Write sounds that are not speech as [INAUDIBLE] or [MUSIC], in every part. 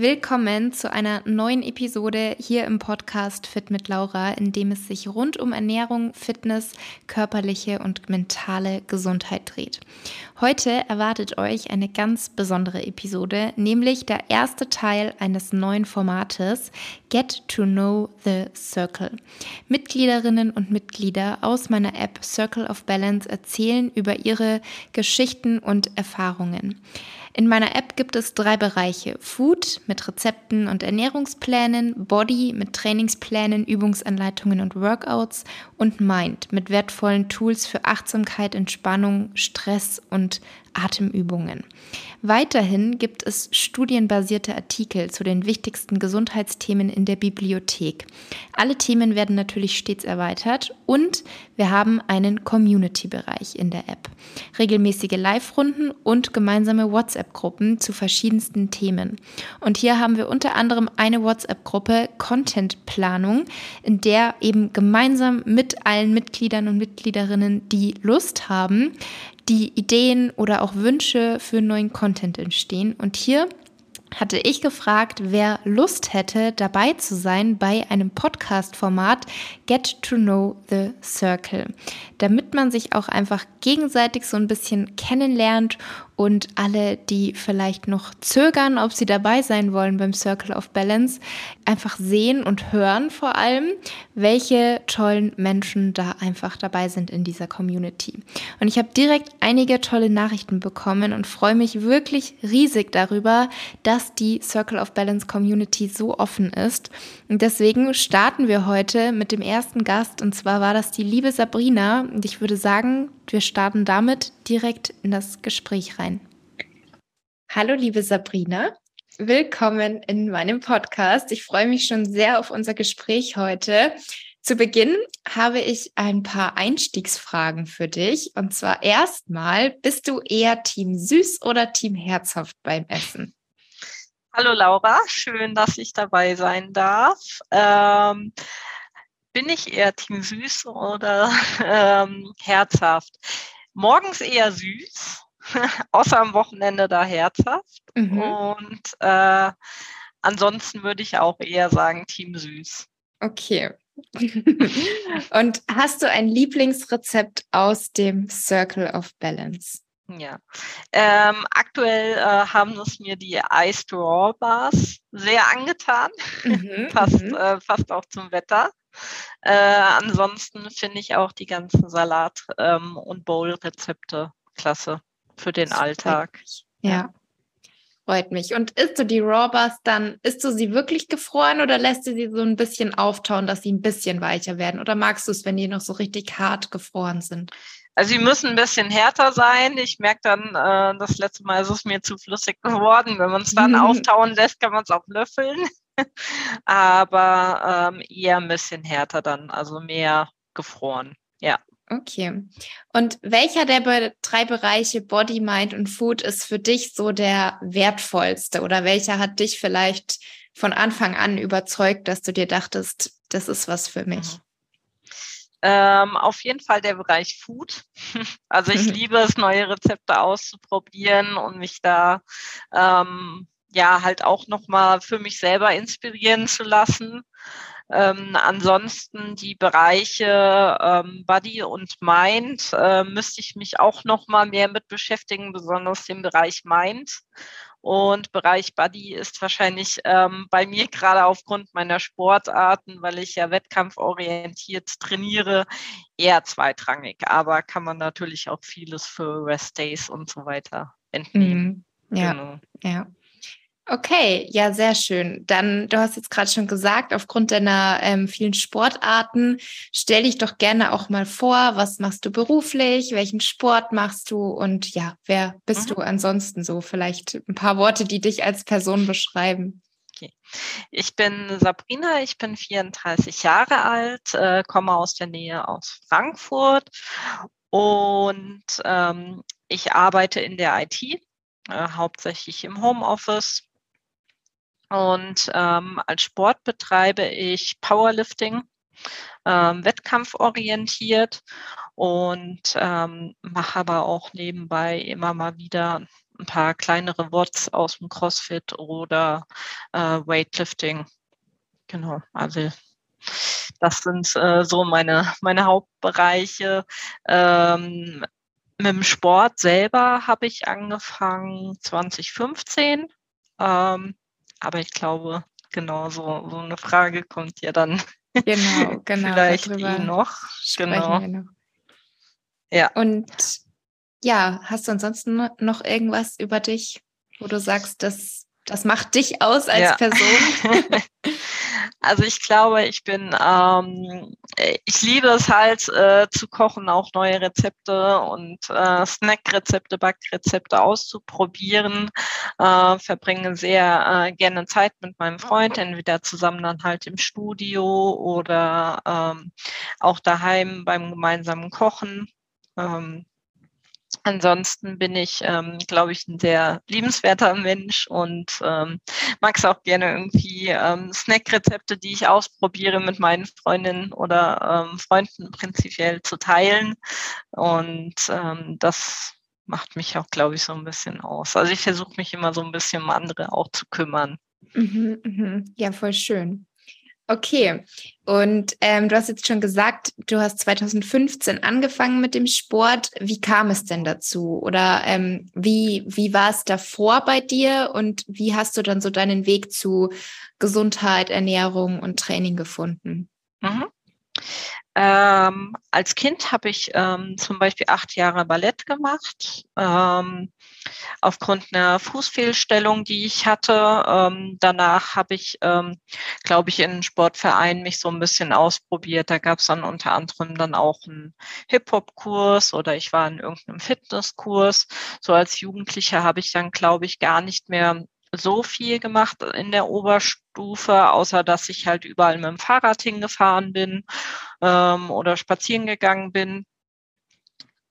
Willkommen zu einer neuen Episode hier im Podcast Fit mit Laura, in dem es sich rund um Ernährung, Fitness, körperliche und mentale Gesundheit dreht. Heute erwartet euch eine ganz besondere Episode, nämlich der erste Teil eines neuen Formates Get to Know the Circle. Mitgliederinnen und Mitglieder aus meiner App Circle of Balance erzählen über ihre Geschichten und Erfahrungen. In meiner App gibt es drei Bereiche. Food mit Rezepten und Ernährungsplänen, Body mit Trainingsplänen, Übungsanleitungen und Workouts und Mind mit wertvollen Tools für Achtsamkeit, Entspannung, Stress und Atemübungen. Weiterhin gibt es studienbasierte Artikel zu den wichtigsten Gesundheitsthemen in der Bibliothek. Alle Themen werden natürlich stets erweitert und wir haben einen Community-Bereich in der App. Regelmäßige Live-Runden und gemeinsame WhatsApp-Gruppen zu verschiedensten Themen. Und hier haben wir unter anderem eine WhatsApp-Gruppe Content-Planung, in der eben gemeinsam mit allen Mitgliedern und Mitgliederinnen, die Lust haben, die Ideen oder auch Wünsche für neuen Content entstehen. Und hier hatte ich gefragt, wer Lust hätte, dabei zu sein bei einem Podcast-Format Get to Know the Circle, damit man sich auch einfach gegenseitig so ein bisschen kennenlernt und alle, die vielleicht noch zögern, ob sie dabei sein wollen beim Circle of Balance, einfach sehen und hören vor allem, welche tollen Menschen da einfach dabei sind in dieser Community. Und ich habe direkt einige tolle Nachrichten bekommen und freue mich wirklich riesig darüber, dass die Circle of Balance Community so offen ist. Und deswegen starten wir heute mit dem ersten Gast und zwar war das die liebe Sabrina und ich würde sagen, wir starten damit direkt in das Gespräch rein. Hallo, liebe Sabrina. Willkommen in meinem Podcast. Ich freue mich schon sehr auf unser Gespräch heute. Zu Beginn habe ich ein paar Einstiegsfragen für dich. Und zwar erstmal, bist du eher Team süß oder Team herzhaft beim Essen? Hallo Laura, schön, dass ich dabei sein darf. Ähm, bin ich eher Team Süß oder [LAUGHS] ähm, herzhaft? Morgens eher süß, [LAUGHS] außer am Wochenende da herzhaft. Mhm. Und äh, ansonsten würde ich auch eher sagen Team Süß. Okay. [LAUGHS] Und hast du ein Lieblingsrezept aus dem Circle of Balance? Ja, ähm, aktuell äh, haben es mir die Iced Raw Bars sehr angetan. Mhm, [LAUGHS] passt, mhm. äh, passt auch zum Wetter. Äh, ansonsten finde ich auch die ganzen Salat- ähm, und Bowl-Rezepte klasse für den Alltag. Ja. ja. Freut mich. Und isst du die Rawbars dann, isst du sie wirklich gefroren oder lässt du sie so ein bisschen auftauen, dass sie ein bisschen weicher werden? Oder magst du es, wenn die noch so richtig hart gefroren sind? Also sie müssen ein bisschen härter sein. Ich merke dann, äh, das letzte Mal ist es mir zu flüssig geworden. Wenn man es dann [LAUGHS] auftauen lässt, kann man es auch löffeln. [LAUGHS] Aber ähm, eher ein bisschen härter dann, also mehr gefroren. Ja. Okay. Und welcher der drei Bereiche Body, Mind und Food ist für dich so der wertvollste? Oder welcher hat dich vielleicht von Anfang an überzeugt, dass du dir dachtest, das ist was für mich? Mhm. Ähm, auf jeden Fall der Bereich Food. [LAUGHS] Also ich liebe es, neue Rezepte auszuprobieren und mich da ähm, ja halt auch nochmal für mich selber inspirieren zu lassen. Ähm, ansonsten die Bereiche ähm, Body und Mind äh, müsste ich mich auch noch mal mehr mit beschäftigen, besonders den Bereich Mind. Und Bereich Body ist wahrscheinlich ähm, bei mir gerade aufgrund meiner Sportarten, weil ich ja wettkampforientiert trainiere, eher zweitrangig. Aber kann man natürlich auch vieles für Rest Days und so weiter entnehmen. Mhm. Ja, genau. ja. Okay, ja, sehr schön. Dann, du hast jetzt gerade schon gesagt, aufgrund deiner ähm, vielen Sportarten, stell dich doch gerne auch mal vor, was machst du beruflich, welchen Sport machst du und ja, wer bist mhm. du ansonsten so? Vielleicht ein paar Worte, die dich als Person beschreiben. Okay. Ich bin Sabrina, ich bin 34 Jahre alt, äh, komme aus der Nähe aus Frankfurt und ähm, ich arbeite in der IT, äh, hauptsächlich im Homeoffice und ähm, als Sport betreibe ich Powerlifting, ähm, wettkampforientiert und ähm, mache aber auch nebenbei immer mal wieder ein paar kleinere Watts aus dem CrossFit oder äh, Weightlifting. Genau, also das sind äh, so meine, meine Hauptbereiche. Ähm, mit dem Sport selber habe ich angefangen 2015. Ähm, aber ich glaube, genau so, so eine Frage kommt ja dann [LAUGHS] genau, genau, vielleicht eh noch. Genau. Noch. Ja. Und ja, hast du ansonsten noch irgendwas über dich, wo du sagst, das, das macht dich aus als ja. Person? [LAUGHS] Also ich glaube, ich bin, ähm, ich liebe es halt äh, zu kochen, auch neue Rezepte und äh, Snackrezepte, Backrezepte auszuprobieren. Äh, verbringe sehr äh, gerne Zeit mit meinem Freund, entweder zusammen dann halt im Studio oder ähm, auch daheim beim gemeinsamen Kochen. Ähm, Ansonsten bin ich, ähm, glaube ich, ein sehr liebenswerter Mensch und ähm, mag es auch gerne irgendwie ähm, Snackrezepte, die ich ausprobiere mit meinen Freundinnen oder ähm, Freunden prinzipiell zu teilen. Und ähm, das macht mich auch, glaube ich, so ein bisschen aus. Also ich versuche mich immer so ein bisschen um andere auch zu kümmern. Mhm, mh. Ja, voll schön. Okay, und ähm, du hast jetzt schon gesagt, du hast 2015 angefangen mit dem Sport. Wie kam es denn dazu? Oder ähm, wie, wie war es davor bei dir und wie hast du dann so deinen Weg zu Gesundheit, Ernährung und Training gefunden? Mhm. Ähm, als Kind habe ich ähm, zum Beispiel acht Jahre Ballett gemacht. Ähm, aufgrund einer Fußfehlstellung, die ich hatte. Ähm, danach habe ich, ähm, glaube ich, in einem Sportverein mich so ein bisschen ausprobiert. Da gab es dann unter anderem dann auch einen Hip-Hop-Kurs oder ich war in irgendeinem Fitnesskurs. So als Jugendlicher habe ich dann, glaube ich, gar nicht mehr so viel gemacht in der Oberstufe, außer dass ich halt überall mit dem Fahrrad hingefahren bin ähm, oder spazieren gegangen bin.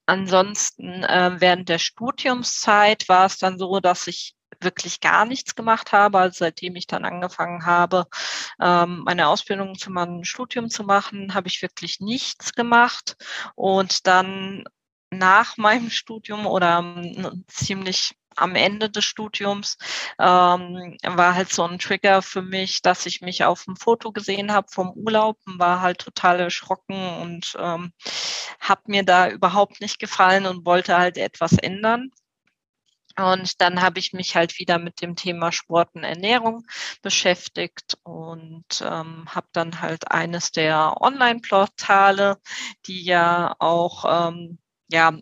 Ansonsten äh, während der Studiumszeit war es dann so, dass ich wirklich gar nichts gemacht habe, also seitdem ich dann angefangen habe, ähm, meine Ausbildung zu meinem Studium zu machen, habe ich wirklich nichts gemacht. Und dann nach meinem Studium oder ähm, ziemlich am Ende des Studiums ähm, war halt so ein Trigger für mich, dass ich mich auf dem Foto gesehen habe vom Urlaub und war halt total erschrocken und ähm, habe mir da überhaupt nicht gefallen und wollte halt etwas ändern. Und dann habe ich mich halt wieder mit dem Thema Sport und Ernährung beschäftigt und ähm, habe dann halt eines der Online-Portale, die ja auch ähm, ja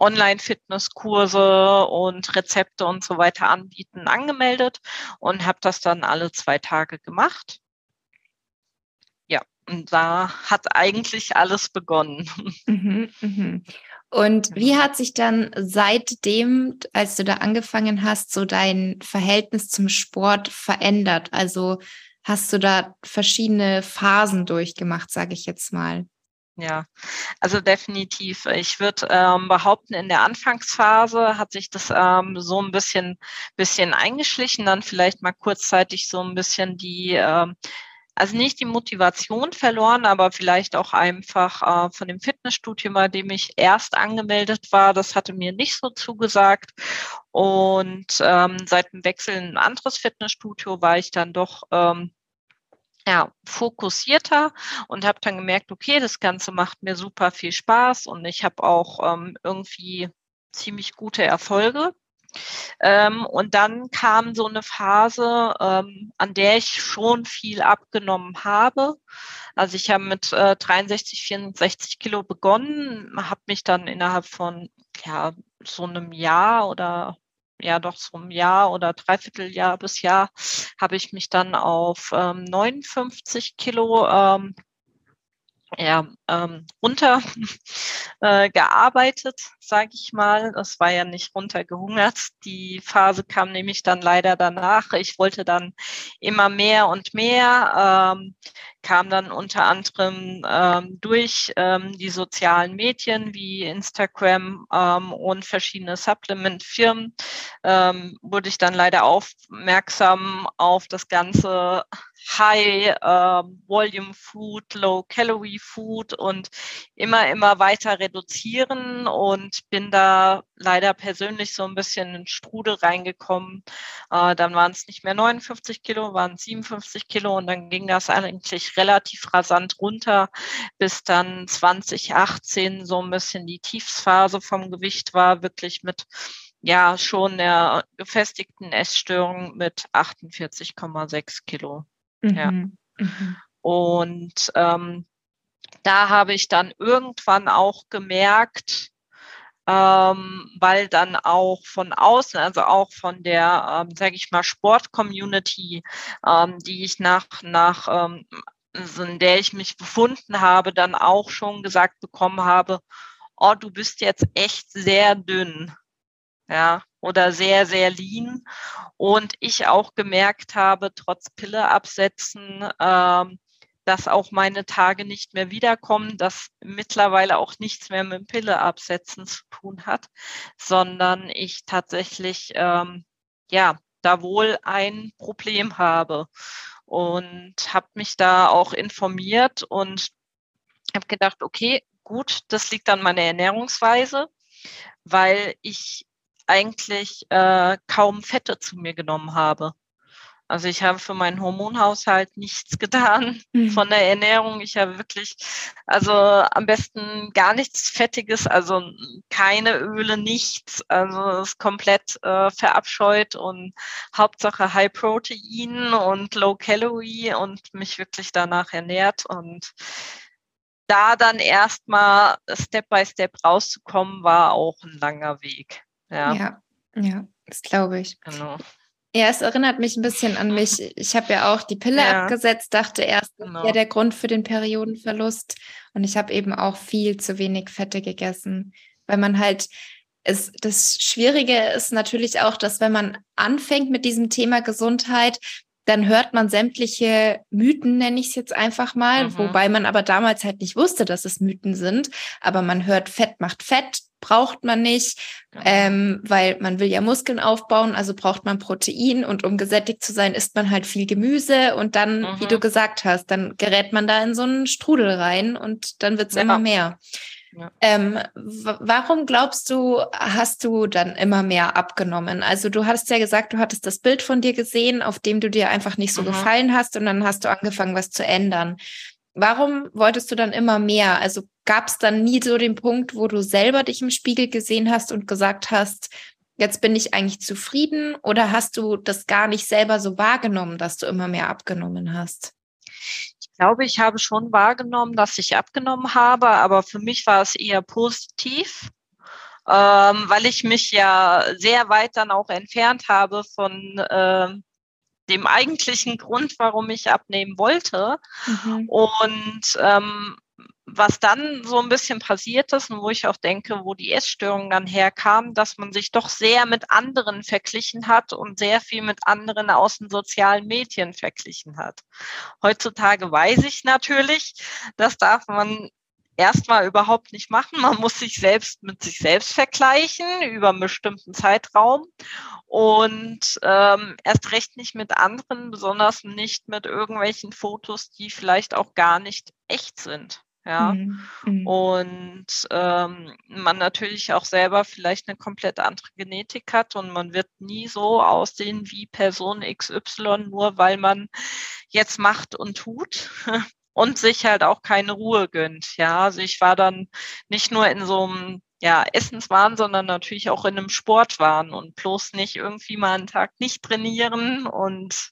Online-Fitnesskurse und Rezepte und so weiter anbieten, angemeldet und habe das dann alle zwei Tage gemacht. Ja, und da hat eigentlich alles begonnen. [LAUGHS] Mhm, mhm. Und wie hat sich dann seitdem, als du da angefangen hast, so dein Verhältnis zum Sport verändert? Also hast du da verschiedene Phasen durchgemacht, sage ich jetzt mal? Ja, also definitiv. Ich würde ähm, behaupten, in der Anfangsphase hat sich das ähm, so ein bisschen, bisschen eingeschlichen, dann vielleicht mal kurzzeitig so ein bisschen die, ähm, also nicht die Motivation verloren, aber vielleicht auch einfach äh, von dem Fitnessstudio, bei dem ich erst angemeldet war, das hatte mir nicht so zugesagt. Und ähm, seit dem Wechsel in ein anderes Fitnessstudio war ich dann doch ähm, ja, fokussierter und habe dann gemerkt, okay, das Ganze macht mir super viel Spaß und ich habe auch ähm, irgendwie ziemlich gute Erfolge. Ähm, und dann kam so eine Phase, ähm, an der ich schon viel abgenommen habe. Also ich habe mit äh, 63, 64 Kilo begonnen, habe mich dann innerhalb von ja, so einem Jahr oder ja doch so ein Jahr oder Dreivierteljahr bis Jahr habe ich mich dann auf ähm, 59 Kilo ähm, ja, ähm, runter [LAUGHS] äh, sage ich mal. Das war ja nicht runtergehungert. Die Phase kam nämlich dann leider danach. Ich wollte dann immer mehr und mehr, ähm, kam dann unter anderem ähm, durch ähm, die sozialen Medien wie Instagram ähm, und verschiedene Supplement-Firmen, ähm, wurde ich dann leider aufmerksam auf das ganze High ähm, Volume Food, Low Calorie Food und immer, immer weiter reduzieren und bin da leider persönlich so ein bisschen in Strudel reingekommen. Äh, dann waren es nicht mehr 59 Kilo, waren 57 Kilo und dann ging das eigentlich relativ rasant runter, bis dann 2018 so ein bisschen die Tiefsphase vom Gewicht war, wirklich mit ja schon der gefestigten Essstörung mit 48,6 Kilo. Mhm. Ja. Mhm. Und ähm, da habe ich dann irgendwann auch gemerkt, ähm, weil dann auch von außen, also auch von der, ähm, sage ich mal, Sport-Community, ähm, die ich nach, nach ähm, in der ich mich befunden habe, dann auch schon gesagt bekommen habe, oh, du bist jetzt echt sehr dünn ja, oder sehr, sehr lean. Und ich auch gemerkt habe, trotz Pille absetzen, ähm, dass auch meine Tage nicht mehr wiederkommen, dass mittlerweile auch nichts mehr mit Pille absetzen zu tun hat, sondern ich tatsächlich, ähm, ja, da wohl ein Problem habe und habe mich da auch informiert und habe gedacht, okay, gut, das liegt an meiner Ernährungsweise, weil ich eigentlich äh, kaum Fette zu mir genommen habe. Also ich habe für meinen Hormonhaushalt nichts getan mhm. von der Ernährung. Ich habe wirklich, also am besten gar nichts Fettiges, also keine Öle, nichts. Also es ist komplett äh, verabscheut und Hauptsache High Protein und Low Calorie und mich wirklich danach ernährt und da dann erstmal Step by Step rauszukommen, war auch ein langer Weg. Ja, ja, ja das glaube ich. Genau. Ja, es erinnert mich ein bisschen an mich. Ich habe ja auch die Pille ja. abgesetzt, dachte erst, das genau. wäre der Grund für den Periodenverlust. Und ich habe eben auch viel zu wenig Fette gegessen, weil man halt, ist, das Schwierige ist natürlich auch, dass wenn man anfängt mit diesem Thema Gesundheit, dann hört man sämtliche Mythen, nenne ich es jetzt einfach mal, mhm. wobei man aber damals halt nicht wusste, dass es Mythen sind. Aber man hört, Fett macht Fett, braucht man nicht, genau. ähm, weil man will ja Muskeln aufbauen, also braucht man Protein und um gesättigt zu sein, isst man halt viel Gemüse und dann, mhm. wie du gesagt hast, dann gerät man da in so einen Strudel rein und dann wird's ja. immer mehr. Ja. Ähm, warum glaubst du, hast du dann immer mehr abgenommen? Also du hattest ja gesagt, du hattest das Bild von dir gesehen, auf dem du dir einfach nicht so mhm. gefallen hast und dann hast du angefangen, was zu ändern. Warum wolltest du dann immer mehr? Also gab es dann nie so den Punkt, wo du selber dich im Spiegel gesehen hast und gesagt hast, jetzt bin ich eigentlich zufrieden oder hast du das gar nicht selber so wahrgenommen, dass du immer mehr abgenommen hast? Ich glaube, ich habe schon wahrgenommen, dass ich abgenommen habe, aber für mich war es eher positiv, ähm, weil ich mich ja sehr weit dann auch entfernt habe von äh, dem eigentlichen Grund, warum ich abnehmen wollte. Mhm. Und ähm, was dann so ein bisschen passiert ist und wo ich auch denke, wo die Essstörung dann herkam, dass man sich doch sehr mit anderen verglichen hat und sehr viel mit anderen aus den sozialen Medien verglichen hat. Heutzutage weiß ich natürlich, das darf man erstmal überhaupt nicht machen. Man muss sich selbst mit sich selbst vergleichen über einen bestimmten Zeitraum und ähm, erst recht nicht mit anderen, besonders nicht mit irgendwelchen Fotos, die vielleicht auch gar nicht echt sind. Ja, mhm. mhm. und ähm, man natürlich auch selber vielleicht eine komplett andere Genetik hat und man wird nie so aussehen wie Person XY, nur weil man jetzt macht und tut. [LAUGHS] und sich halt auch keine Ruhe gönnt. Ja, also ich war dann nicht nur in so einem ja, Essenswahn, sondern natürlich auch in einem Sportwahn und bloß nicht irgendwie mal einen Tag nicht trainieren und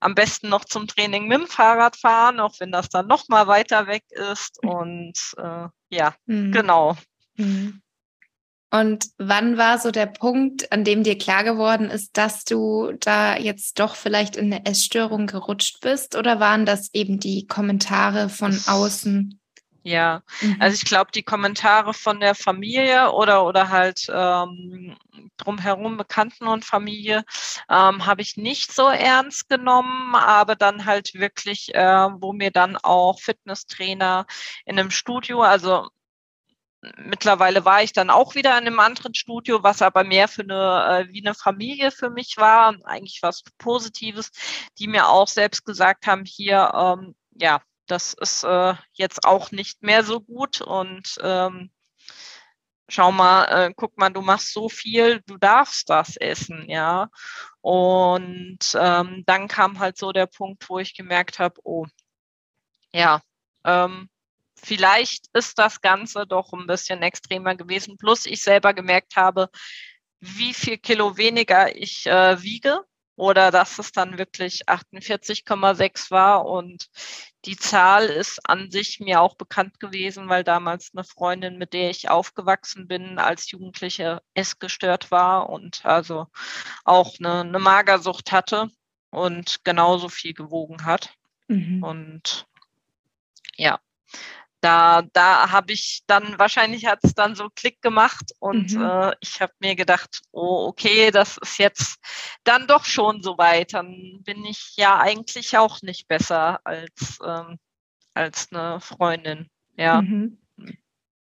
am besten noch zum Training mit dem Fahrrad fahren, auch wenn das dann noch mal weiter weg ist und äh, ja, mhm. genau. Mhm. Und wann war so der Punkt, an dem dir klar geworden ist, dass du da jetzt doch vielleicht in eine Essstörung gerutscht bist? Oder waren das eben die Kommentare von außen? Ja, mhm. also ich glaube, die Kommentare von der Familie oder, oder halt ähm, drumherum Bekannten und Familie ähm, habe ich nicht so ernst genommen, aber dann halt wirklich, äh, wo mir dann auch Fitnesstrainer in einem Studio, also mittlerweile war ich dann auch wieder in einem anderen Studio, was aber mehr für eine, äh, wie eine Familie für mich war, eigentlich was Positives, die mir auch selbst gesagt haben, hier, ähm, ja, das ist äh, jetzt auch nicht mehr so gut und ähm, schau mal, äh, guck mal, du machst so viel, du darfst das essen, ja. Und ähm, dann kam halt so der Punkt, wo ich gemerkt habe, oh, ja, ähm, vielleicht ist das Ganze doch ein bisschen extremer gewesen. Plus ich selber gemerkt habe, wie viel Kilo weniger ich äh, wiege oder dass es dann wirklich 48,6 war und die Zahl ist an sich mir auch bekannt gewesen, weil damals eine Freundin, mit der ich aufgewachsen bin, als Jugendliche essgestört war und also auch eine, eine Magersucht hatte und genauso viel gewogen hat. Mhm. Und ja, da, da habe ich dann, wahrscheinlich hat es dann so Klick gemacht und mhm. äh, ich habe mir gedacht, oh, okay, das ist jetzt dann doch schon so weit. Dann bin ich ja eigentlich auch nicht besser als, ähm, als eine Freundin. Ja. Mhm.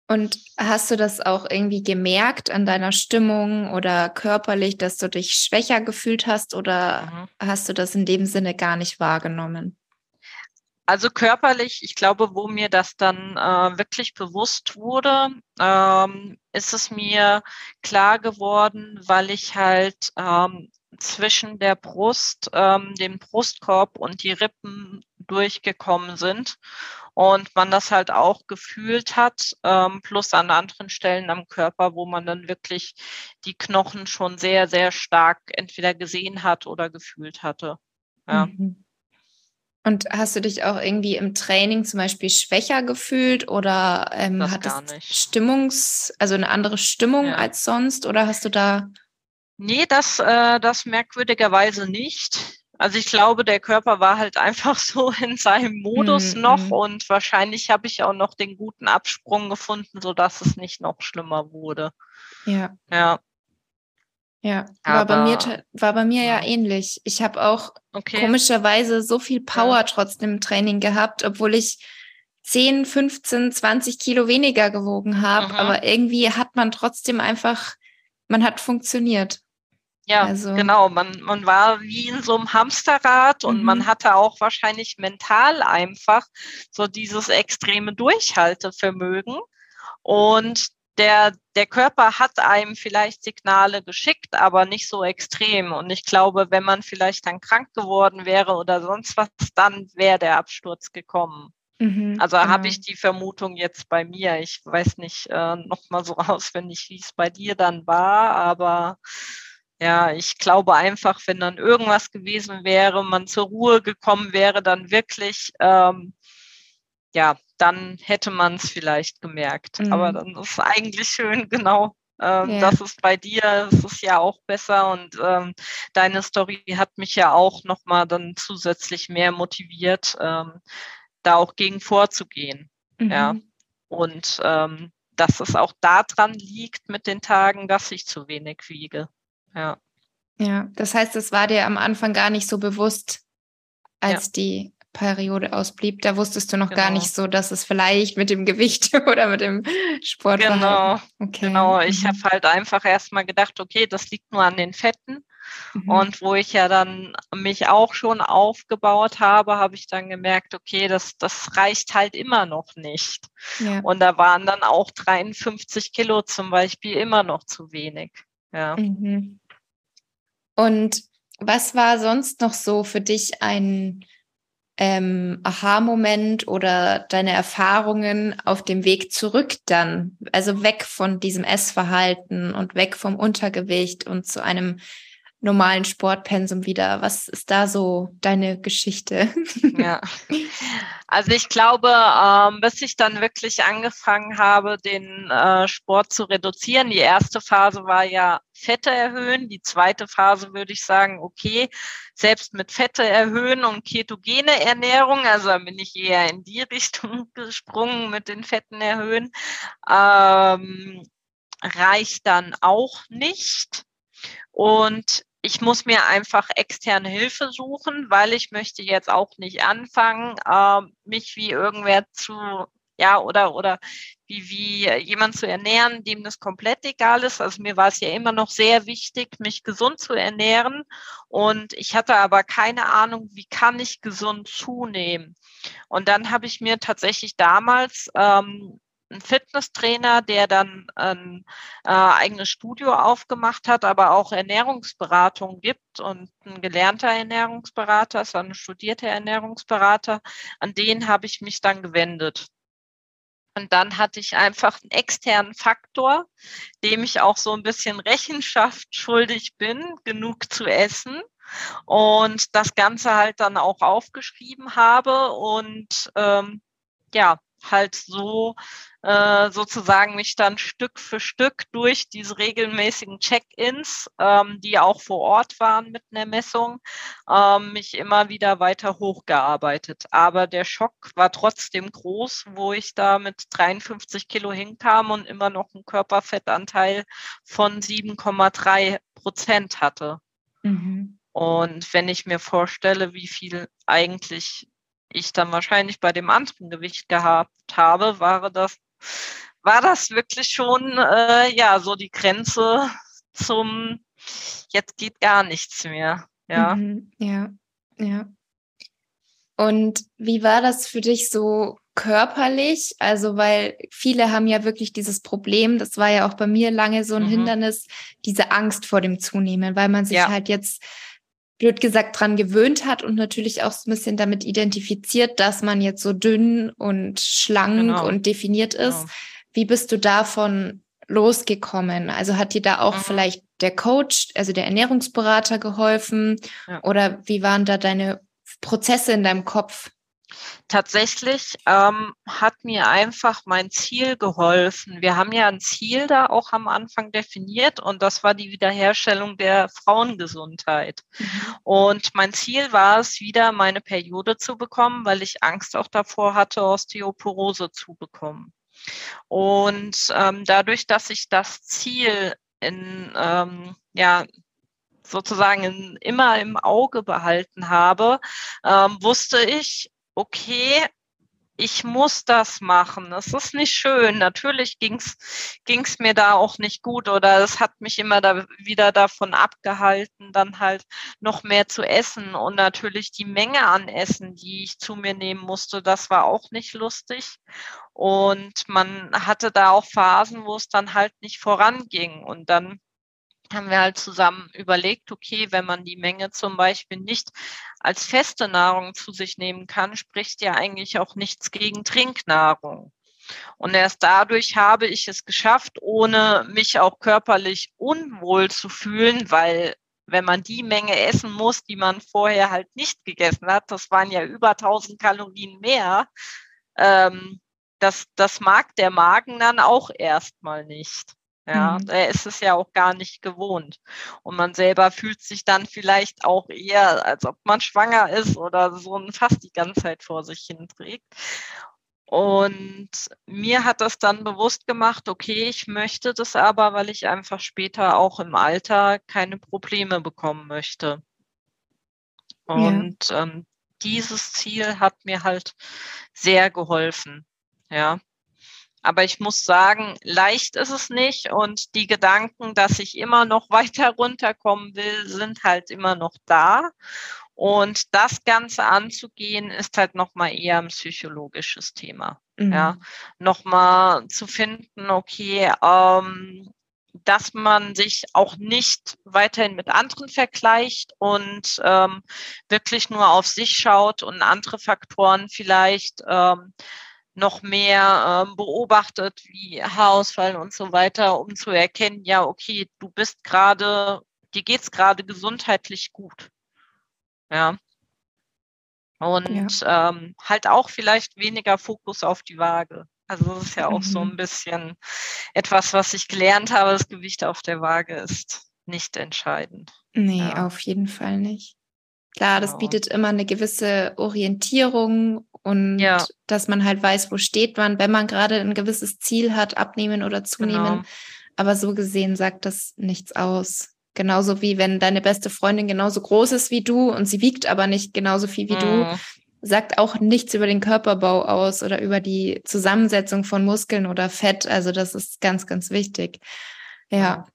Und hast du das auch irgendwie gemerkt an deiner Stimmung oder körperlich, dass du dich schwächer gefühlt hast oder mhm. hast du das in dem Sinne gar nicht wahrgenommen? Also körperlich, ich glaube, wo mir das dann äh, wirklich bewusst wurde, ähm, ist es mir klar geworden, weil ich halt ähm, zwischen der Brust, ähm, dem Brustkorb und die Rippen durchgekommen sind und man das halt auch gefühlt hat, ähm, plus an anderen Stellen am Körper, wo man dann wirklich die Knochen schon sehr, sehr stark entweder gesehen hat oder gefühlt hatte. Ja. Mhm. Und hast du dich auch irgendwie im Training zum Beispiel schwächer gefühlt oder ähm, hattest Stimmungs, also eine andere Stimmung ja. als sonst oder hast du da? Nee, das, äh, das merkwürdigerweise nicht. Also ich glaube, der Körper war halt einfach [LAUGHS] so in seinem Modus mm, noch mm. und wahrscheinlich habe ich auch noch den guten Absprung gefunden, sodass es nicht noch schlimmer wurde. Ja. Ja. Ja, war bei mir, war bei mir ja, ähnlich. Ich habe auch okay. komischerweise so viel Power ja. trotzdem im Training gehabt, obwohl ich 10, 15, 20 Kilo weniger gewogen habe. Aber irgendwie hat man trotzdem einfach, man hat funktioniert. Ja, also. genau. Man, man war wie in so einem Hamsterrad und mhm. man hatte auch wahrscheinlich mental einfach so dieses extreme Durchhaltevermögen. Und der, der Körper hat einem vielleicht Signale geschickt, aber nicht so extrem. Und ich glaube, wenn man vielleicht dann krank geworden wäre oder sonst was, dann wäre der Absturz gekommen. Mhm, also genau. habe ich die Vermutung jetzt bei mir. Ich weiß nicht äh, nochmal so [LAUGHS] auswendig, wie es bei dir dann war, aber ja, ich glaube einfach, wenn dann irgendwas gewesen wäre, man zur Ruhe gekommen wäre, dann wirklich ähm, ja, dann hätte man es vielleicht gemerkt. Mhm. Aber dann ist es eigentlich schön, [LAUGHS] genau. Ähm, ja. Das ist bei dir, es ist ja auch besser und ähm, deine Story hat mich ja auch nochmal dann zusätzlich mehr motiviert, ähm, da auch gegen vorzugehen. Mhm. Ja. Und ähm, dass es auch daran liegt mit den Tagen, dass ich zu wenig wiege. Ja. Ja, das heißt, es war dir am Anfang gar nicht so bewusst, als ja. die Periode ausblieb, da wusstest du noch genau. gar nicht so, dass es vielleicht mit dem Gewicht [LAUGHS] oder mit dem Sport Genau, okay. genau. Ich mhm. habe halt einfach erstmal gedacht, okay, das liegt nur an den Fetten. Mhm. Und wo ich ja dann mich auch schon aufgebaut habe, habe ich dann gemerkt, okay, das, das reicht halt immer noch nicht. Ja. Und da waren dann auch 53 Kilo zum Beispiel immer noch zu wenig. Ja. Mhm. Und was war sonst noch so für dich ein ähm, Aha-Moment oder deine Erfahrungen auf dem Weg zurück dann? Also weg von diesem Essverhalten und weg vom Untergewicht und zu einem normalen Sportpensum wieder. Was ist da so deine Geschichte? [LAUGHS] Ja, also ich glaube, ähm, bis ich dann wirklich angefangen habe, den äh, Sport zu reduzieren. Die erste Phase war ja Fette erhöhen. Die zweite Phase würde ich sagen, okay, selbst mit Fette erhöhen und ketogene Ernährung, also da bin ich eher in die [LAUGHS] Richtung gesprungen mit den Fetten erhöhen, ähm, reicht dann auch nicht. Und ich muss mir einfach externe Hilfe suchen, weil ich möchte jetzt auch nicht anfangen, äh, mich wie irgendwer zu Ja, oder, oder wie, wie jemand zu ernähren, dem das komplett egal ist. Also mir war es ja immer noch sehr wichtig, mich gesund zu ernähren. Und ich hatte aber keine Ahnung, wie kann ich gesund zunehmen. Und dann habe ich mir tatsächlich damals ähm, ein Fitnesstrainer, der dann ein äh, eigenes Studio aufgemacht hat, aber auch Ernährungsberatung gibt und ein gelernter Ernährungsberater, so ein studierter Ernährungsberater, an den habe ich mich dann gewendet. Und dann hatte ich einfach einen externen Faktor, dem ich auch so ein bisschen Rechenschaft schuldig bin, genug zu essen und das Ganze halt dann auch aufgeschrieben habe und ähm, ja, halt so äh, sozusagen mich dann Stück für Stück durch diese regelmäßigen Check-ins, ähm, die auch vor Ort waren mit einer Messung, ähm, mich immer wieder weiter hochgearbeitet. Aber der Schock war trotzdem groß, wo ich da mit 53 Kilo hinkam und immer noch einen Körperfettanteil von 7,3 Prozent hatte. Mhm. Und wenn ich mir vorstelle, wie viel eigentlich ich dann wahrscheinlich bei dem anderen Gewicht gehabt habe, war das, war das wirklich schon äh, ja so die Grenze zum jetzt geht gar nichts mehr. Ja. Mhm, ja, ja. Und wie war das für dich so körperlich? Also, weil viele haben ja wirklich dieses Problem, das war ja auch bei mir lange so ein mhm. Hindernis, diese Angst vor dem Zunehmen, weil man sich ja. halt jetzt blöd gesagt dran gewöhnt hat und natürlich auch so ein bisschen damit identifiziert, dass man jetzt so dünn und schlank genau. und definiert ist. Genau. Wie bist du davon losgekommen? Also hat dir da auch mhm. vielleicht der Coach, also der Ernährungsberater geholfen? Ja. Oder wie waren da deine Prozesse in deinem Kopf? Tatsächlich ähm, hat mir einfach mein Ziel geholfen. Wir haben ja ein Ziel da auch am Anfang definiert und das war die Wiederherstellung der Frauengesundheit. Mhm. Und mein Ziel war es, wieder meine Periode zu bekommen, weil ich Angst auch davor hatte, Osteoporose zu bekommen. Und ähm, dadurch, dass ich das Ziel in, ähm, ja, sozusagen in, immer im Auge behalten habe, ähm, wusste ich, okay, ich muss das machen. Es ist nicht schön. Natürlich ging's ging's mir da auch nicht gut oder es hat mich immer da wieder davon abgehalten, dann halt noch mehr zu essen. Und natürlich die Menge an Essen, die ich zu mir nehmen musste, das war auch nicht lustig. Und man hatte da auch Phasen, wo es dann halt nicht voranging. Und dann haben wir halt zusammen überlegt, okay, wenn man die Menge zum Beispiel nicht als feste Nahrung zu sich nehmen kann, spricht ja eigentlich auch nichts gegen Trinknahrung. Und erst dadurch habe ich es geschafft, ohne mich auch körperlich unwohl zu fühlen, weil wenn man die Menge essen muss, die man vorher halt nicht gegessen hat, das waren ja über 1000 Kalorien mehr, ähm, das, das mag der Magen dann auch erstmal nicht. Ja, mhm. er ist es ja auch gar nicht gewohnt. Und man selber fühlt sich dann vielleicht auch eher, als ob man schwanger ist oder so ein Fass die ganze Zeit vor sich hinträgt. Und mir hat das dann bewusst gemacht, okay, ich möchte das aber, weil ich einfach später auch im Alter keine Probleme bekommen möchte. Und ja. ähm, dieses Ziel hat mir halt sehr geholfen. Ja. Aber ich muss sagen, leicht ist es nicht und die Gedanken, dass ich immer noch [LAUGHS] weiter runterkommen will, sind halt immer noch da. Und das Ganze anzugehen, ist halt nochmal eher ein psychologisches Thema. Mhm. Ja, nochmal zu finden, okay, ähm, dass man sich auch nicht weiterhin mit anderen vergleicht und ähm, wirklich nur auf sich schaut und andere Faktoren vielleicht ähm, noch mehr ähm, beobachtet, wie Haarausfall und so weiter, um zu erkennen, ja, okay, du bist gerade, dir geht's gerade gesundheitlich gut. Ja. Und ja. Ähm, halt auch vielleicht weniger Fokus auf die Waage. Also das ist ja auch mhm. so ein bisschen etwas, was ich gelernt habe. Das Gewicht auf der Waage ist nicht entscheidend. Nee, ja. auf jeden Fall nicht. Klar, das genau. bietet immer eine gewisse Orientierung und ja. dass man halt weiß, wo steht man, wenn man gerade ein gewisses Ziel hat, abnehmen oder zunehmen. Genau. Aber so gesehen sagt das nichts aus. Genauso wie wenn deine beste Freundin genauso groß ist wie du und sie wiegt aber nicht genauso viel wie mhm. du, sagt auch nichts über den Körperbau aus oder über die Zusammensetzung von Muskeln oder Fett. Also das ist ganz, ganz wichtig. Ja.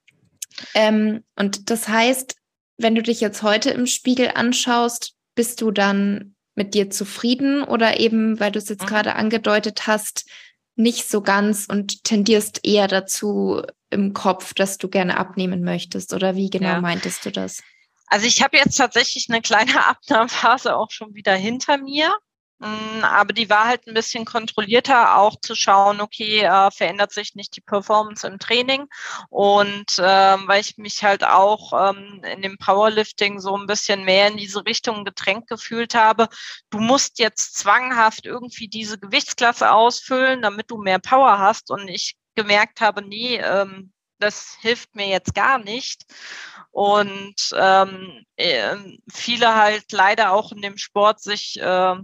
Ähm, und das heißt, wenn du dich jetzt heute im Spiegel anschaust, bist du dann mit dir zufrieden oder eben, weil du es jetzt mhm. gerade angedeutet hast, nicht so ganz und tendierst eher dazu im Kopf, dass du gerne abnehmen möchtest? Oder wie genau ja. meintest du das? Also ich habe jetzt tatsächlich eine kleine [LAUGHS] Abnahmephase auch schon wieder hinter mir. Mm, aber die war halt ein bisschen kontrollierter, auch zu schauen, okay, äh, verändert sich nicht die Performance im Training. Und ähm, weil ich mich halt auch ähm, in dem Powerlifting so ein bisschen mehr in diese Richtung gedrängt gefühlt habe, du musst jetzt zwanghaft irgendwie diese Gewichtsklasse ausfüllen, damit du mehr Power hast. Und ich gemerkt habe, nee, ähm, das hilft mir jetzt gar nicht. Und ähm, äh, viele halt leider auch in dem Sport sich äh,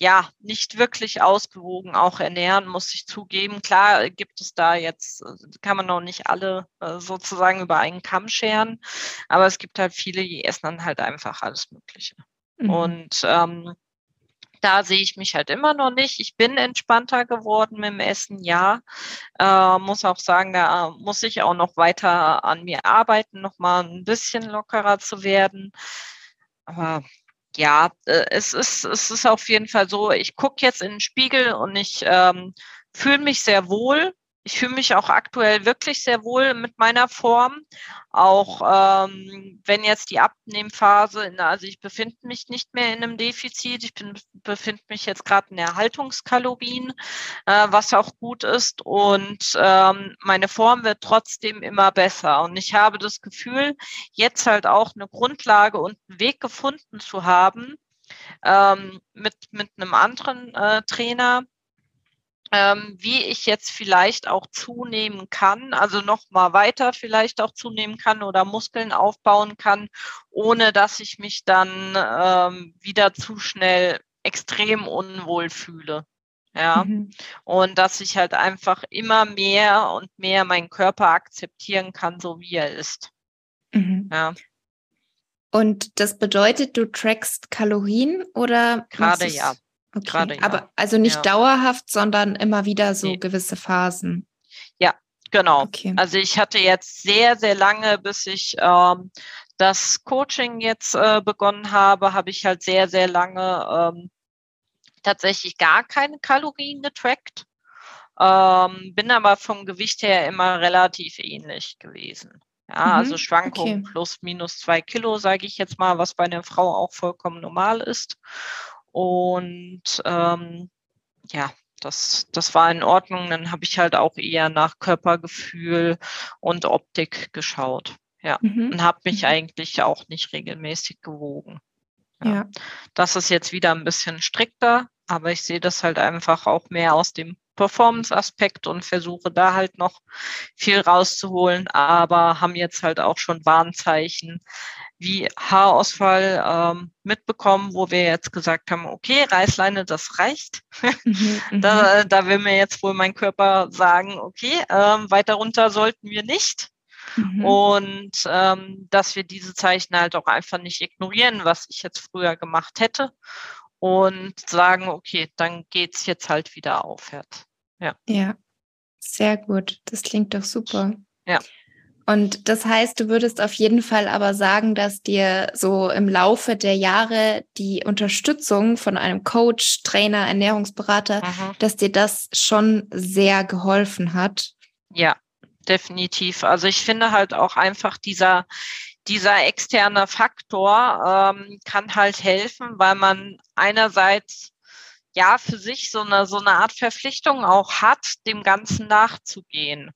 ja nicht wirklich ausgewogen auch ernähren, muss ich zugeben. Klar gibt es da jetzt, kann man noch nicht alle äh, sozusagen über einen Kamm scheren, aber es gibt halt viele, die essen dann halt einfach alles Mögliche. Mhm. Und ähm, da sehe ich mich halt immer noch nicht. Ich bin entspannter geworden mit dem Essen, ja. Äh, muss auch sagen, da muss ich auch noch weiter an mir arbeiten, noch mal ein bisschen lockerer zu werden. Aber ja, äh, es ist, es ist auf jeden Fall so, ich gucke jetzt in den Spiegel und ich ähm, fühle mich sehr wohl. Ich fühle mich auch aktuell wirklich sehr wohl mit meiner Form. Auch ähm, wenn jetzt die Abnehmphase, also ich befinde mich nicht mehr in einem Defizit, ich befinde mich jetzt gerade in Erhaltungskalorien, äh, was auch gut ist. Und ähm, meine Form wird trotzdem immer besser. Und ich habe das Gefühl, jetzt halt auch eine Grundlage und einen Weg gefunden zu haben, ähm, mit, mit einem anderen äh, Trainer, ähm, wie ich jetzt vielleicht auch zunehmen kann, also noch mal weiter vielleicht auch zunehmen kann oder Muskeln aufbauen kann, ohne dass ich mich dann ähm, wieder zu schnell extrem unwohl fühle. Ja, mhm. und dass ich halt einfach immer mehr und mehr meinen Körper akzeptieren kann, so wie er ist. Mhm. Ja. Und das bedeutet, du trackst Kalorien oder? Gerade ja. Okay, Gerade, ja. aber also nicht ja. dauerhaft, sondern immer wieder so nee. gewisse Phasen. Ja, genau. Okay. Also ich hatte jetzt sehr, sehr lange, bis ich ähm, das Coaching jetzt äh, begonnen habe, habe ich halt sehr, sehr lange ähm, tatsächlich gar keine Kalorien getrackt. Ähm, bin aber vom Gewicht her immer relativ ähnlich gewesen. Ja, mhm, also Schwankungen okay. plus minus zwei Kilo, sage ich jetzt mal, was bei einer Frau auch vollkommen normal ist. Und ähm, ja, das, das war in Ordnung. Dann habe ich halt auch eher nach Körpergefühl und Optik geschaut. Ja, mhm. und habe mich mhm. eigentlich auch nicht regelmäßig gewogen. Ja. ja. Das ist jetzt wieder ein bisschen strikter, aber ich sehe das halt einfach auch mehr aus dem Performance-Aspekt und versuche da halt noch viel rauszuholen, aber haben jetzt halt auch schon Warnzeichen wie Haarausfall ähm, mitbekommen, wo wir jetzt gesagt haben, okay, Reißleine, das reicht. Mhm, [LAUGHS] mhm, da, da will mir jetzt wohl mein Körper sagen, okay, ähm, weiter runter sollten wir nicht. Mhm. Und ähm, dass wir diese Zeichen halt auch einfach nicht ignorieren, was ich jetzt früher gemacht hätte. Und sagen, okay, dann geht's jetzt halt wieder aufwärts. Ja. Ja, sehr gut. Das klingt doch super. Ja. Und das heißt, du würdest auf jeden Fall aber sagen, dass dir so im Laufe der Jahre die Unterstützung von einem Coach, Trainer, Ernährungsberater, mhm. dass dir das schon sehr geholfen hat. Ja, definitiv. Also ich finde halt auch einfach dieser, dieser externe Faktor ähm, kann halt helfen, weil man einerseits ja für sich so eine, so eine Art Verpflichtung auch hat, dem Ganzen nachzugehen.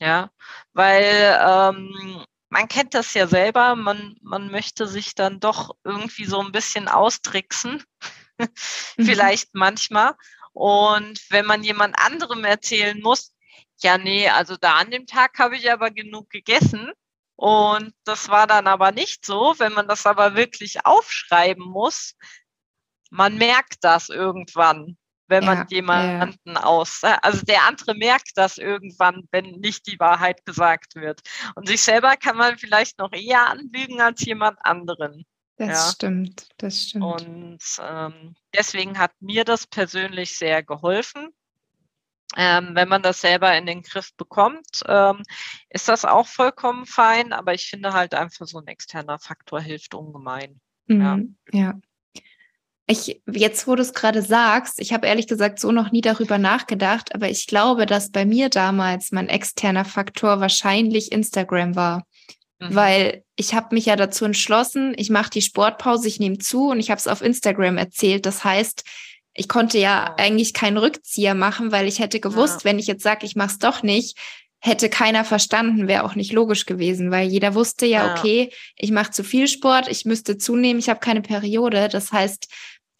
Ja, weil ähm, man kennt das ja selber, man, man möchte sich dann doch irgendwie so ein bisschen austricksen, [LAUGHS] mhm. vielleicht manchmal. Und wenn man jemand anderem erzählen muss, ja, nee, also da an dem Tag habe ich aber genug gegessen. Und das war dann aber nicht so. Wenn man das aber wirklich aufschreiben muss, man merkt das irgendwann wenn man ja, jemanden ja. aus, äh, also der andere merkt das irgendwann, wenn nicht die Wahrheit gesagt wird. Und sich selber kann man vielleicht noch eher anlügen als jemand anderen. Das ja. stimmt, das stimmt. Und ähm, deswegen hat mir das persönlich sehr geholfen. Ähm, wenn man das selber in den Griff bekommt, ähm, ist das auch vollkommen fein, aber ich finde halt einfach so ein externer Faktor hilft ungemein. Mhm, ja. Ich, jetzt, wo du es gerade sagst, ich habe ehrlich gesagt so noch nie darüber nachgedacht, aber ich glaube, dass bei mir damals mein externer Faktor wahrscheinlich Instagram war. Mhm. Weil ich habe mich ja dazu entschlossen, ich mache die Sportpause, ich nehme zu und ich habe es auf Instagram erzählt. Das heißt, ich konnte ja eigentlich keinen Rückzieher machen, weil ich hätte gewusst, ja. wenn ich jetzt sage, ich mache es doch nicht, hätte keiner verstanden, wäre auch nicht logisch gewesen, weil jeder wusste ja, ja. okay, ich mache zu viel Sport, ich müsste zunehmen, ich habe keine Periode. Das heißt,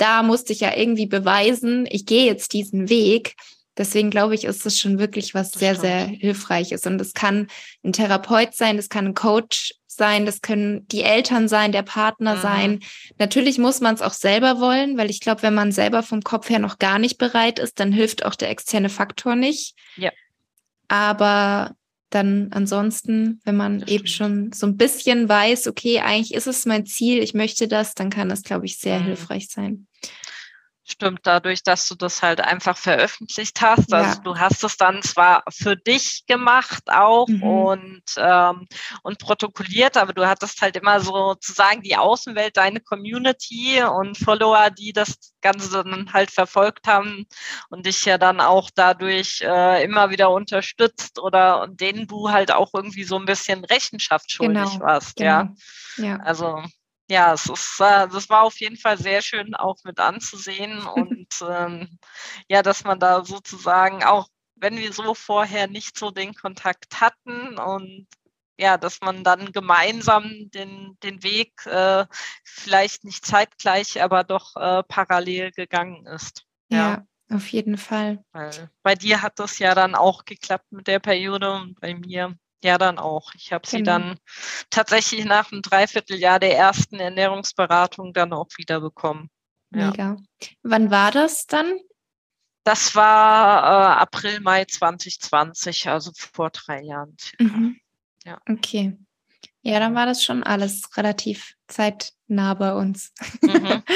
da musste ich ja irgendwie beweisen, ich gehe jetzt diesen Weg. Deswegen glaube ich, ist das schon wirklich was sehr, sehr hilfreiches. Und es kann ein Therapeut sein, das kann ein Coach sein, das können die Eltern sein, der Partner mhm. sein. Natürlich muss man es auch selber wollen, weil ich glaube, wenn man selber vom Kopf her noch gar nicht bereit ist, dann hilft auch der externe Faktor nicht. Ja. Aber dann ansonsten, wenn man eben schon so ein bisschen weiß, okay, eigentlich ist es mein Ziel, ich möchte das, dann kann das, glaube ich, sehr mhm. hilfreich sein. Stimmt, dadurch, dass du das halt einfach veröffentlicht hast. Also ja. du hast es dann zwar für dich gemacht auch mhm. und, ähm, und protokolliert, aber du hattest halt immer sozusagen die Außenwelt, deine Community und Follower, die das Ganze dann halt verfolgt haben und dich ja dann auch dadurch äh, immer wieder unterstützt oder und denen du halt auch irgendwie so ein bisschen Rechenschaft schuldig genau. warst. Genau. Ja. ja. Also ja, es ist, äh, das war auf jeden Fall sehr schön auch mit anzusehen [LAUGHS] und ähm, ja, dass man da sozusagen auch, wenn wir so vorher nicht so den Kontakt hatten und ja, dass man dann gemeinsam den, den Weg äh, vielleicht nicht zeitgleich, aber doch äh, parallel gegangen ist. Ja. ja, auf jeden Fall. Weil bei dir hat das ja dann auch geklappt mit der Periode und bei mir ja, dann auch. Ich habe genau. sie dann tatsächlich nach einem Dreivierteljahr der ersten Ernährungsberatung dann auch wieder bekommen. Mega. Wann war das dann? Das war äh, April, Mai 2020, also vor drei Jahren. Mhm. Ja. Okay. Ja, dann war das schon alles relativ zeitnah bei uns. Mhm. [LAUGHS]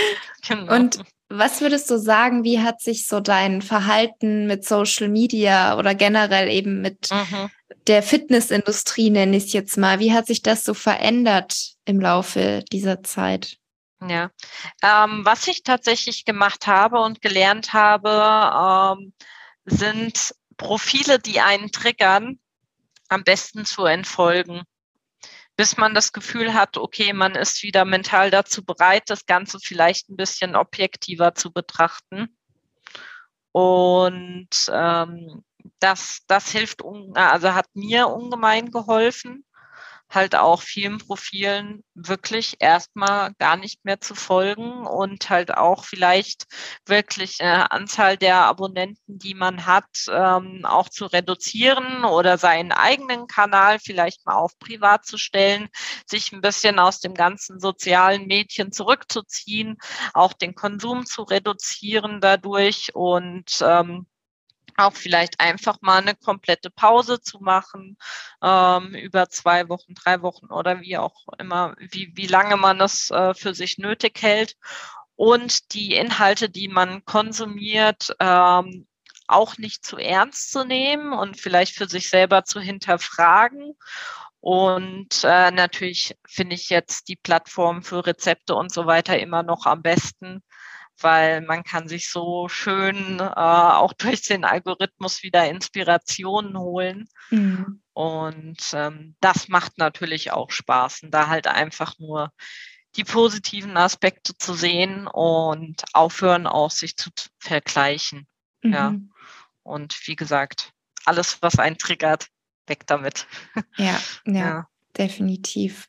Genau. Und was würdest du sagen, wie hat sich so dein Verhalten mit Social Media oder generell eben mit mhm. Der Fitnessindustrie, nenne ich es jetzt mal, wie hat sich das so verändert im Laufe dieser Zeit? Ja, ähm, was ich tatsächlich gemacht habe und gelernt habe, ähm, sind Profile, die einen triggern, am besten zu entfolgen bis man das Gefühl hat, okay, man ist wieder mental dazu bereit, das Ganze vielleicht ein bisschen objektiver zu betrachten. Und ähm, das, das hilft, also hat mir ungemein geholfen halt auch vielen Profilen wirklich erstmal gar nicht mehr zu folgen und halt auch vielleicht wirklich eine Anzahl der Abonnenten, die man hat, ähm, auch zu reduzieren oder seinen eigenen Kanal vielleicht mal auf privat zu stellen, sich ein bisschen aus dem ganzen sozialen Medien zurückzuziehen, auch den Konsum zu reduzieren dadurch und ähm, auch vielleicht einfach mal eine komplette Pause zu machen, ähm, über zwei Wochen, drei Wochen oder wie auch immer, wie, wie lange man das äh, für sich nötig hält. Und die Inhalte, die man konsumiert, ähm, auch nicht zu ernst zu nehmen und vielleicht für sich selber zu hinterfragen. Und äh, natürlich finde ich jetzt die Plattform für Rezepte und so weiter immer noch am besten, weil man kann sich so schön äh, auch durch den Algorithmus wieder Inspirationen holen. Mhm. Und ähm, das macht natürlich auch Spaß. Und da halt einfach nur die positiven Aspekte zu sehen und aufhören, auch sich zu vergleichen. Mhm. Ja. Und wie gesagt, alles, was einen triggert, weg damit. Ja, ja, [LAUGHS] ja. definitiv.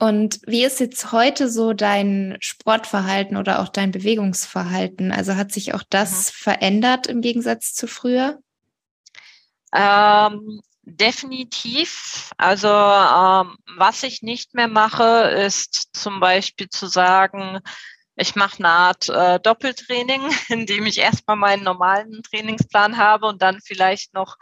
Und wie ist jetzt heute so dein Sportverhalten oder auch dein Bewegungsverhalten? Also hat sich auch das mhm. verändert im Gegensatz zu früher? Ähm, definitiv. Also ähm, was ich nicht mehr mache, ist zum Beispiel zu sagen, ich mache eine Art äh, Doppeltraining, [LAUGHS] indem ich erstmal meinen normalen Trainingsplan habe und dann vielleicht noch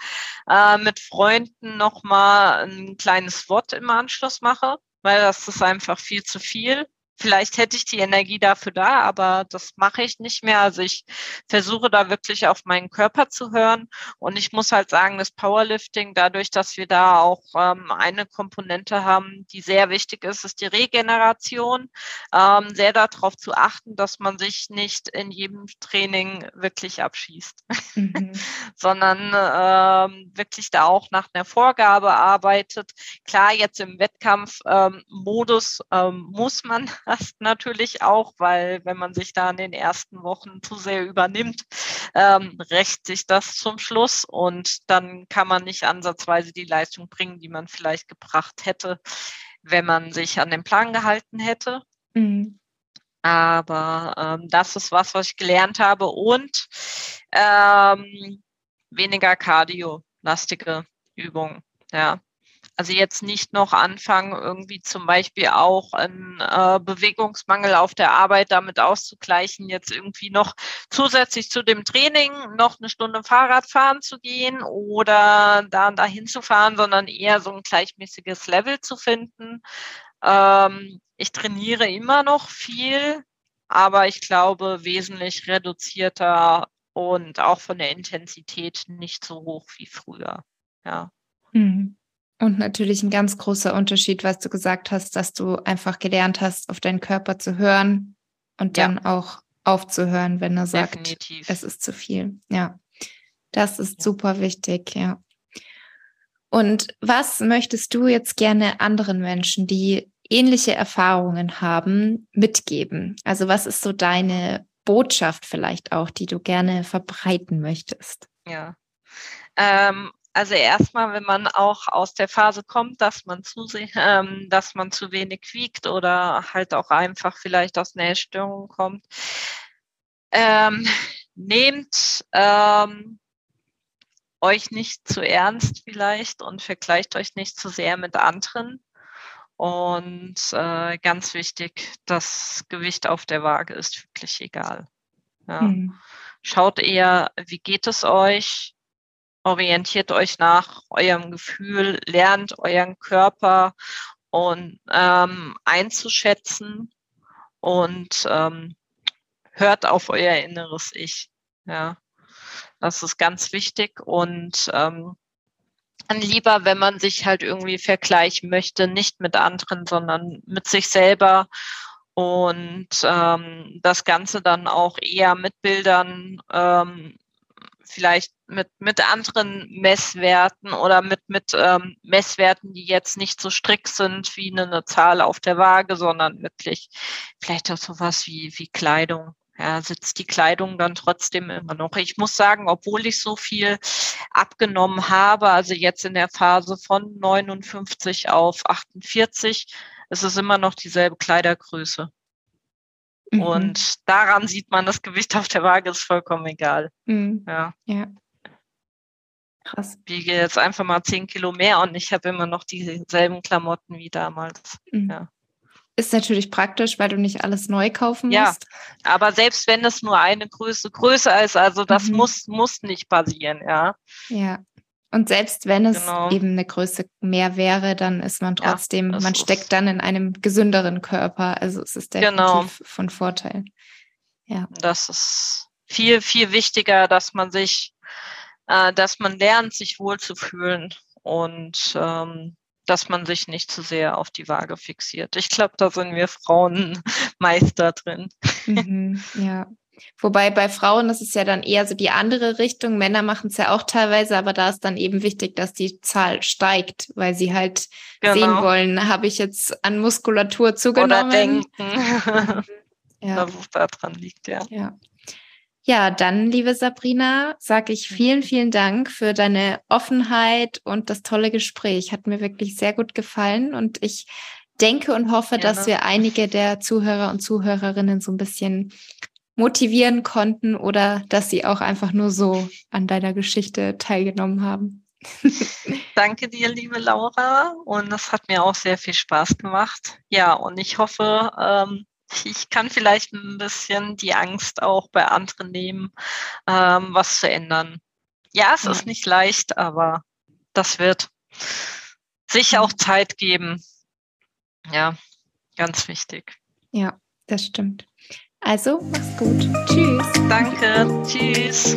äh, mit Freunden nochmal ein kleines Wort im Anschluss mache weil das ist einfach viel zu viel. Vielleicht hätte ich die Energie dafür da, aber das mache ich nicht mehr. Also ich versuche da wirklich auf meinen Körper zu hören. Und ich muss halt sagen, das Powerlifting, dadurch, dass wir da auch ähm, eine Komponente haben, die sehr wichtig ist, ist die Regeneration. Ähm, sehr darauf zu achten, dass man sich nicht in jedem Training wirklich abschießt, mhm. [LAUGHS] sondern ähm, wirklich da auch nach einer Vorgabe arbeitet. Klar, jetzt im Wettkampfmodus ähm, muss man das natürlich auch, weil wenn man sich da in den ersten Wochen zu sehr übernimmt, ähm, rächt sich das zum Schluss und dann kann man nicht ansatzweise die Leistung bringen, die man vielleicht gebracht hätte, wenn man sich an den Plan gehalten hätte. Mhm. Aber ähm, das ist was, was ich gelernt habe und ähm, weniger Cardio-lastige Übungen. Ja, also jetzt nicht noch anfangen, irgendwie zum Beispiel auch einen äh, Bewegungsmangel auf der Arbeit damit auszugleichen, jetzt irgendwie noch zusätzlich zu dem Training noch eine Stunde Fahrrad fahren zu gehen oder da dahin zu fahren, sondern eher so ein gleichmäßiges Level zu finden. Ähm, ich trainiere immer noch viel, aber ich glaube wesentlich reduzierter und auch von der Intensität nicht so hoch wie früher. Ja. Mhm. Und natürlich ein ganz großer Unterschied, was du gesagt hast, dass du einfach gelernt hast, auf deinen Körper zu hören und ja. dann auch aufzuhören, wenn er sagt, Definitiv. es ist zu viel. Ja, das ist ja. super wichtig, ja. Und was möchtest du jetzt gerne anderen Menschen, die ähnliche Erfahrungen haben, mitgeben? Also was ist so deine Botschaft vielleicht auch, die du gerne verbreiten möchtest? Ja, ähm, also erstmal, wenn man auch aus der Phase kommt, dass man zu, ähm, dass man zu wenig wiegt oder halt auch einfach vielleicht aus einer Essstörung kommt, ähm, [LAUGHS] nehmt ähm, euch nicht zu ernst vielleicht und vergleicht euch nicht zu sehr mit anderen. Und äh, ganz wichtig, das Gewicht auf der Waage ist wirklich egal. Ja. Mhm. Schaut eher, wie geht es euch? Orientiert euch nach eurem Gefühl, lernt euren Körper und ähm, einzuschätzen und ähm, hört auf euer inneres Ich. Ja, das ist ganz wichtig und ähm, lieber, wenn man sich halt irgendwie vergleichen möchte, nicht mit anderen, sondern mit sich selber und ähm, das Ganze dann auch eher mit Bildern ähm, vielleicht mit, mit anderen Messwerten oder mit, mit ähm, Messwerten, die jetzt nicht so strikt sind wie eine, eine Zahl auf der Waage, sondern wirklich vielleicht auch sowas wie, wie Kleidung. Ja, sitzt die Kleidung dann trotzdem immer noch. Ich muss sagen, obwohl ich so viel abgenommen habe, also jetzt in der Phase von 59 auf 48, ist es immer noch dieselbe Kleidergröße. Mhm. Und daran sieht man, das Gewicht auf der Waage ist vollkommen egal. Mhm. Ja. ja. Krass. Ich wiege jetzt einfach mal 10 Kilo mehr und ich habe immer noch dieselben Klamotten wie damals. Mhm. Ja. Ist natürlich praktisch, weil du nicht alles neu kaufen musst. Ja, aber selbst wenn es nur eine Größe größer ist, also das mhm. muss, muss nicht passieren, ja. Ja. Und selbst wenn es genau. eben eine Größe mehr wäre, dann ist man trotzdem, ja, man steckt dann in einem gesünderen Körper. Also es ist definitiv genau. von Vorteil. Ja. Das ist viel, viel wichtiger, dass man sich, äh, dass man lernt, sich wohlzufühlen und ähm, dass man sich nicht zu sehr auf die Waage fixiert. Ich glaube, da sind wir Frauen Meister drin. Mhm, ja. Wobei bei Frauen ist es ja dann eher so die andere Richtung. Männer machen es ja auch teilweise, aber da ist dann eben wichtig, dass die Zahl steigt, weil sie halt genau. sehen wollen, habe ich jetzt an Muskulatur zugenommen. Oder denken, [LAUGHS] ja. dass es da dran liegt, ja. ja. Ja, dann, liebe Sabrina, sage ich vielen, vielen Dank für deine Offenheit und das tolle Gespräch. Hat mir wirklich sehr gut gefallen und ich denke und hoffe, Gerne. dass wir einige der Zuhörer und Zuhörerinnen so ein bisschen motivieren konnten oder dass sie auch einfach nur so an deiner Geschichte teilgenommen haben. [LAUGHS] Danke dir, liebe Laura. Und das hat mir auch sehr viel Spaß gemacht. Ja, und ich hoffe, ähm, ich kann vielleicht ein bisschen die Angst auch bei anderen nehmen, ähm, was zu ändern. Ja, es ist nicht leicht, aber das wird sich auch Zeit geben. Ja, ganz wichtig. Ja, das stimmt. Also, mach's gut. Tschüss. Danke. Tschüss.